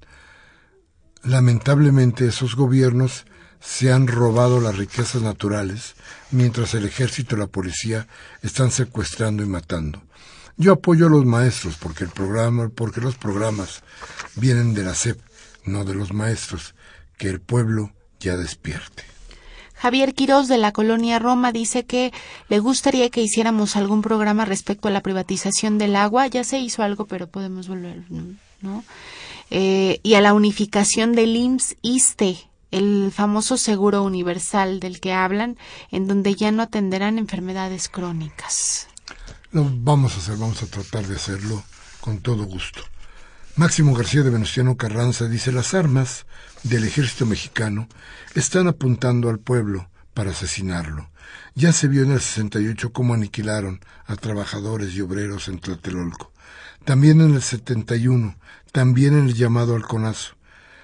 Lamentablemente esos gobiernos se han robado las riquezas naturales, mientras el ejército y la policía están secuestrando y matando. Yo apoyo a los maestros porque el programa, porque los programas vienen de la SEP, no de los maestros, que el pueblo ya despierte. Javier Quirós de la colonia Roma dice que le gustaría que hiciéramos algún programa respecto a la privatización del agua. Ya se hizo algo, pero podemos volver, ¿no? Eh, y a la unificación del IMSS-ISTE, el famoso seguro universal del que hablan, en donde ya no atenderán enfermedades crónicas. Lo vamos a hacer, vamos a tratar de hacerlo con todo gusto. Máximo García de Venustiano Carranza dice las armas del ejército mexicano están apuntando al pueblo para asesinarlo. Ya se vio en el 68 cómo aniquilaron a trabajadores y obreros en Tlatelolco. También en el 71, también en el llamado Alconazo,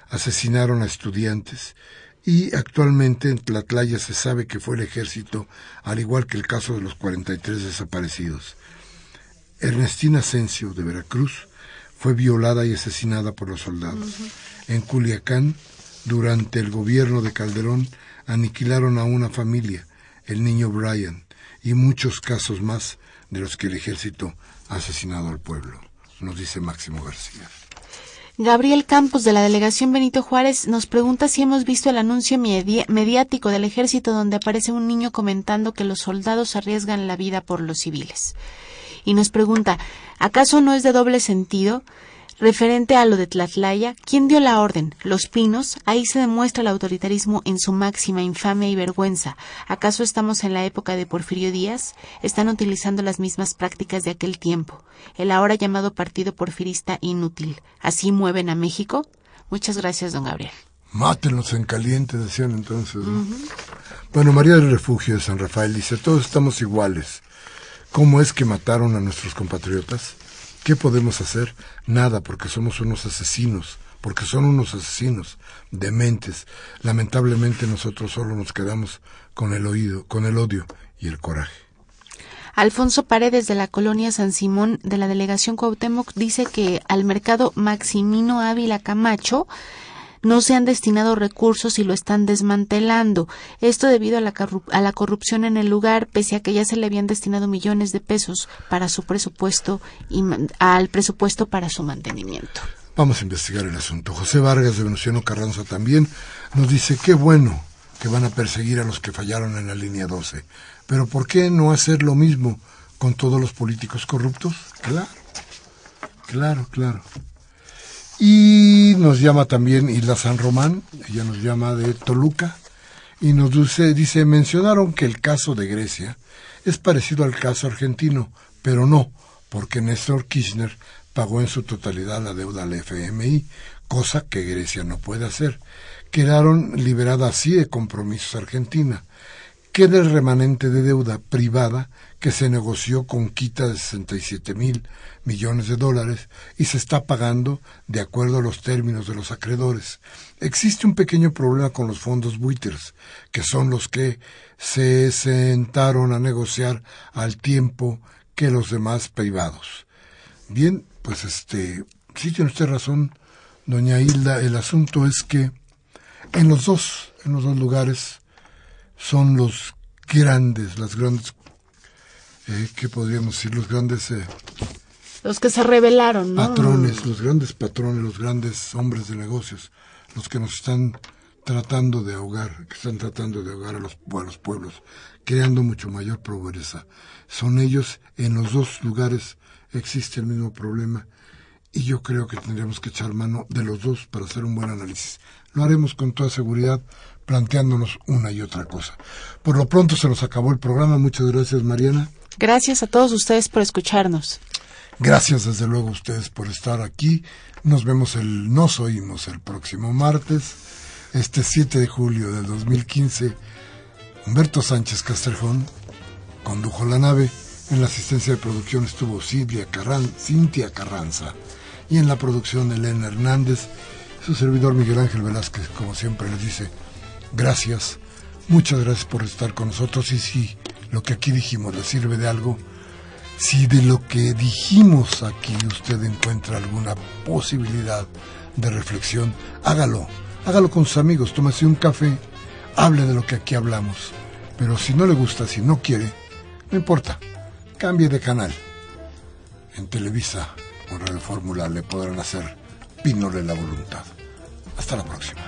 asesinaron a estudiantes y actualmente en Tlatlaya se sabe que fue el ejército, al igual que el caso de los 43 desaparecidos. Ernestina Asensio de Veracruz fue violada y asesinada por los soldados. En Culiacán, durante el gobierno de Calderón, aniquilaron a una familia, el niño Brian, y muchos casos más de los que el ejército ha asesinado al pueblo, nos dice Máximo García. Gabriel Campos de la delegación Benito Juárez nos pregunta si hemos visto el anuncio mediático del ejército donde aparece un niño comentando que los soldados arriesgan la vida por los civiles. Y nos pregunta, ¿acaso no es de doble sentido? Referente a lo de Tlatlaya, ¿quién dio la orden? ¿Los pinos? Ahí se demuestra el autoritarismo en su máxima infamia y vergüenza. ¿Acaso estamos en la época de Porfirio Díaz? Están utilizando las mismas prácticas de aquel tiempo. El ahora llamado Partido Porfirista Inútil. ¿Así mueven a México? Muchas gracias, don Gabriel. Mátenlos en caliente, decían entonces. Bueno, María del Refugio de San Rafael dice, todos estamos iguales. ¿Cómo es que mataron a nuestros compatriotas? ¿Qué podemos hacer? Nada, porque somos unos asesinos, porque son unos asesinos, dementes. Lamentablemente nosotros solo nos quedamos con el oído, con el odio y el coraje. Alfonso Paredes de la colonia San Simón de la delegación Cuauhtémoc dice que al mercado Maximino Ávila Camacho no se han destinado recursos y lo están desmantelando. Esto debido a la, a la corrupción en el lugar, pese a que ya se le habían destinado millones de pesos para su presupuesto y al presupuesto para su mantenimiento. Vamos a investigar el asunto. José Vargas de Venustiano Carranza también nos dice qué bueno que van a perseguir a los que fallaron en la línea 12. Pero ¿por qué no hacer lo mismo con todos los políticos corruptos? Claro, claro, claro. Y nos llama también Isla San Román, ella nos llama de Toluca, y nos dice, dice, mencionaron que el caso de Grecia es parecido al caso argentino, pero no, porque Néstor Kirchner pagó en su totalidad la deuda al FMI, cosa que Grecia no puede hacer. quedaron liberada así de compromisos Argentina. Queda el remanente de deuda privada que se negoció con quita de 67 mil millones de dólares y se está pagando de acuerdo a los términos de los acreedores. Existe un pequeño problema con los fondos buitres, que son los que se sentaron a negociar al tiempo que los demás privados. Bien, pues este, sí tiene usted razón, doña Hilda, el asunto es que en los dos, en los dos lugares son los grandes, las grandes, eh, ¿qué podríamos decir? Los grandes... Eh, los que se rebelaron, ¿no? Patrones, los grandes patrones, los grandes hombres de negocios, los que nos están tratando de ahogar, que están tratando de ahogar a los, a los pueblos, creando mucho mayor pobreza. Son ellos, en los dos lugares existe el mismo problema y yo creo que tendríamos que echar mano de los dos para hacer un buen análisis. Lo haremos con toda seguridad planteándonos una y otra cosa. Por lo pronto se nos acabó el programa. Muchas gracias, Mariana. Gracias a todos ustedes por escucharnos. Gracias desde luego a ustedes por estar aquí. Nos vemos el, nos oímos el próximo martes, este 7 de julio del 2015. Humberto Sánchez Castrejón condujo la nave. En la asistencia de producción estuvo Cintia Carranza y en la producción Elena Hernández, su servidor Miguel Ángel Velázquez, como siempre les dice, gracias, muchas gracias por estar con nosotros y si lo que aquí dijimos le sirve de algo, si de lo que dijimos aquí usted encuentra alguna posibilidad de reflexión, hágalo, hágalo con sus amigos, tómese un café, hable de lo que aquí hablamos, pero si no le gusta, si no quiere, no importa, cambie de canal. En Televisa con Radio Fórmula le podrán hacer pinole la voluntad. Hasta la próxima.